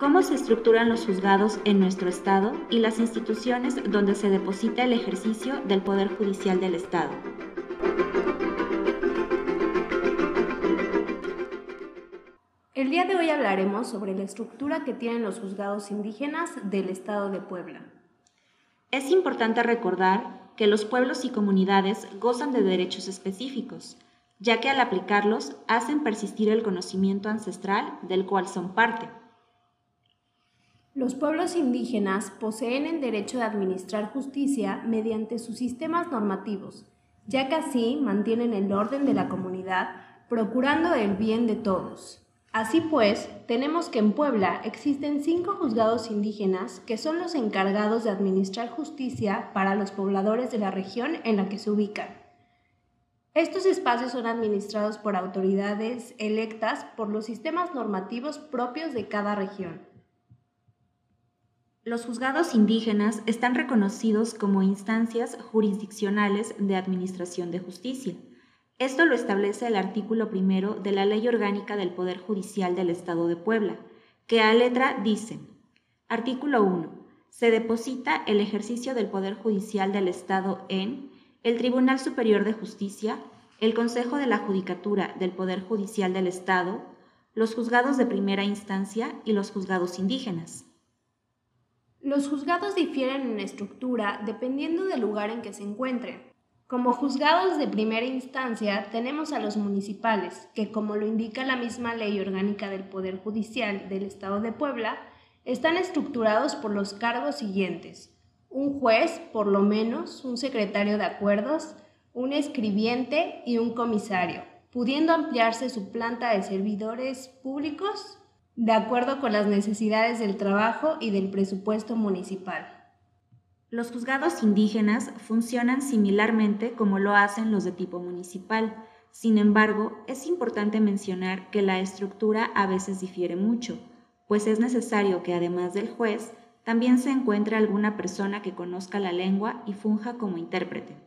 cómo se estructuran los juzgados en nuestro Estado y las instituciones donde se deposita el ejercicio del Poder Judicial del Estado. El día de hoy hablaremos sobre la estructura que tienen los juzgados indígenas del Estado de Puebla. Es importante recordar que los pueblos y comunidades gozan de derechos específicos, ya que al aplicarlos hacen persistir el conocimiento ancestral del cual son parte. Los pueblos indígenas poseen el derecho de administrar justicia mediante sus sistemas normativos, ya que así mantienen el orden de la comunidad, procurando el bien de todos. Así pues, tenemos que en Puebla existen cinco juzgados indígenas que son los encargados de administrar justicia para los pobladores de la región en la que se ubican. Estos espacios son administrados por autoridades electas por los sistemas normativos propios de cada región. Los juzgados indígenas están reconocidos como instancias jurisdiccionales de administración de justicia. Esto lo establece el artículo primero de la Ley Orgánica del Poder Judicial del Estado de Puebla, que a letra dice, artículo 1, se deposita el ejercicio del Poder Judicial del Estado en el Tribunal Superior de Justicia, el Consejo de la Judicatura del Poder Judicial del Estado, los juzgados de primera instancia y los juzgados indígenas. Los juzgados difieren en estructura dependiendo del lugar en que se encuentren. Como juzgados de primera instancia tenemos a los municipales, que como lo indica la misma ley orgánica del Poder Judicial del Estado de Puebla, están estructurados por los cargos siguientes un juez, por lo menos, un secretario de acuerdos, un escribiente y un comisario, pudiendo ampliarse su planta de servidores públicos de acuerdo con las necesidades del trabajo y del presupuesto municipal. Los juzgados indígenas funcionan similarmente como lo hacen los de tipo municipal. Sin embargo, es importante mencionar que la estructura a veces difiere mucho, pues es necesario que además del juez también se encuentre alguna persona que conozca la lengua y funja como intérprete.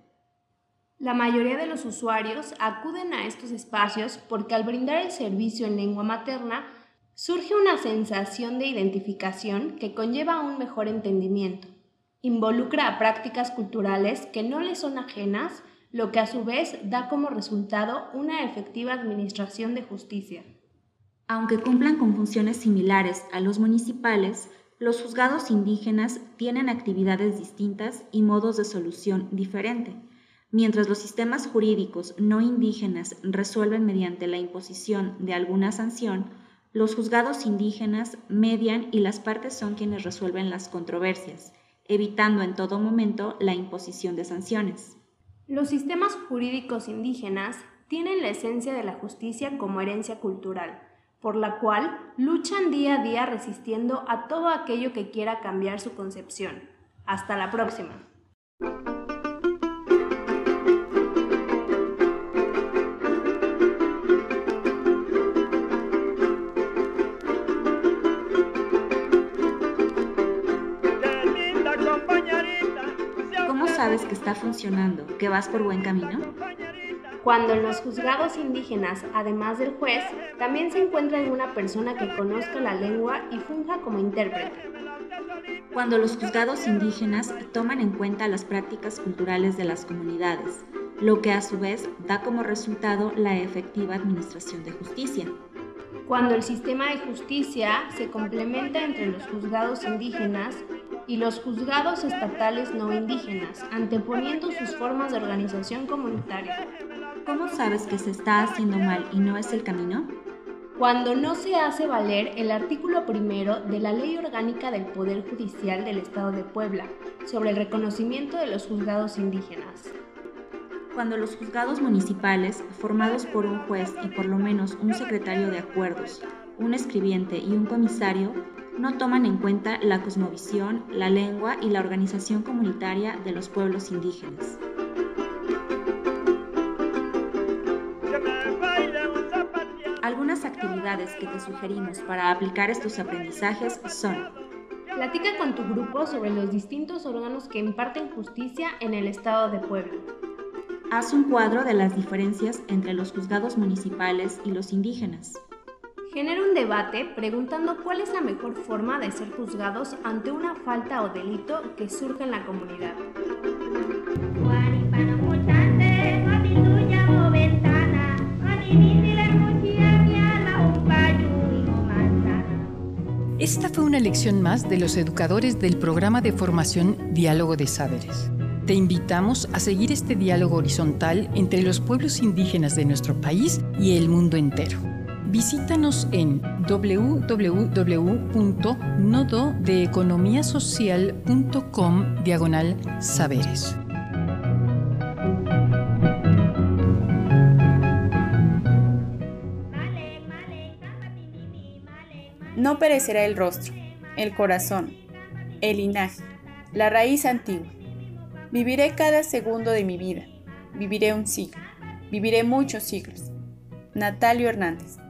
La mayoría de los usuarios acuden a estos espacios porque al brindar el servicio en lengua materna surge una sensación de identificación que conlleva un mejor entendimiento. Involucra a prácticas culturales que no les son ajenas, lo que a su vez da como resultado una efectiva administración de justicia. Aunque cumplan con funciones similares a los municipales, los juzgados indígenas tienen actividades distintas y modos de solución diferente. Mientras los sistemas jurídicos no indígenas resuelven mediante la imposición de alguna sanción, los juzgados indígenas median y las partes son quienes resuelven las controversias, evitando en todo momento la imposición de sanciones. Los sistemas jurídicos indígenas tienen la esencia de la justicia como herencia cultural por la cual luchan día a día resistiendo a todo aquello que quiera cambiar su concepción. Hasta la próxima. ¿Cómo sabes que está funcionando, que vas por buen camino? Cuando en los juzgados indígenas, además del juez, también se encuentra alguna persona que conozca la lengua y funja como intérprete. Cuando los juzgados indígenas toman en cuenta las prácticas culturales de las comunidades, lo que a su vez da como resultado la efectiva administración de justicia. Cuando el sistema de justicia se complementa entre los juzgados indígenas y los juzgados estatales no indígenas, anteponiendo sus formas de organización comunitaria. ¿Cómo sabes que se está haciendo mal y no es el camino? Cuando no se hace valer el artículo primero de la Ley Orgánica del Poder Judicial del Estado de Puebla sobre el reconocimiento de los juzgados indígenas. Cuando los juzgados municipales, formados por un juez y por lo menos un secretario de acuerdos, un escribiente y un comisario, no toman en cuenta la cosmovisión, la lengua y la organización comunitaria de los pueblos indígenas. Algunas actividades que te sugerimos para aplicar estos aprendizajes son Platica con tu grupo sobre los distintos órganos que imparten justicia en el Estado de Puebla. Haz un cuadro de las diferencias entre los juzgados municipales y los indígenas. Genera un debate preguntando cuál es la mejor forma de ser juzgados ante una falta o delito que surja en la comunidad. Esta fue una lección más de los educadores del programa de formación Diálogo de Saberes. Te invitamos a seguir este diálogo horizontal entre los pueblos indígenas de nuestro país y el mundo entero. Visítanos en www.nododeeconomiasocial.com diagonal saberes. No perecerá el rostro, el corazón, el linaje, la raíz antigua. Viviré cada segundo de mi vida. Viviré un siglo. Viviré muchos siglos. Natalio Hernández.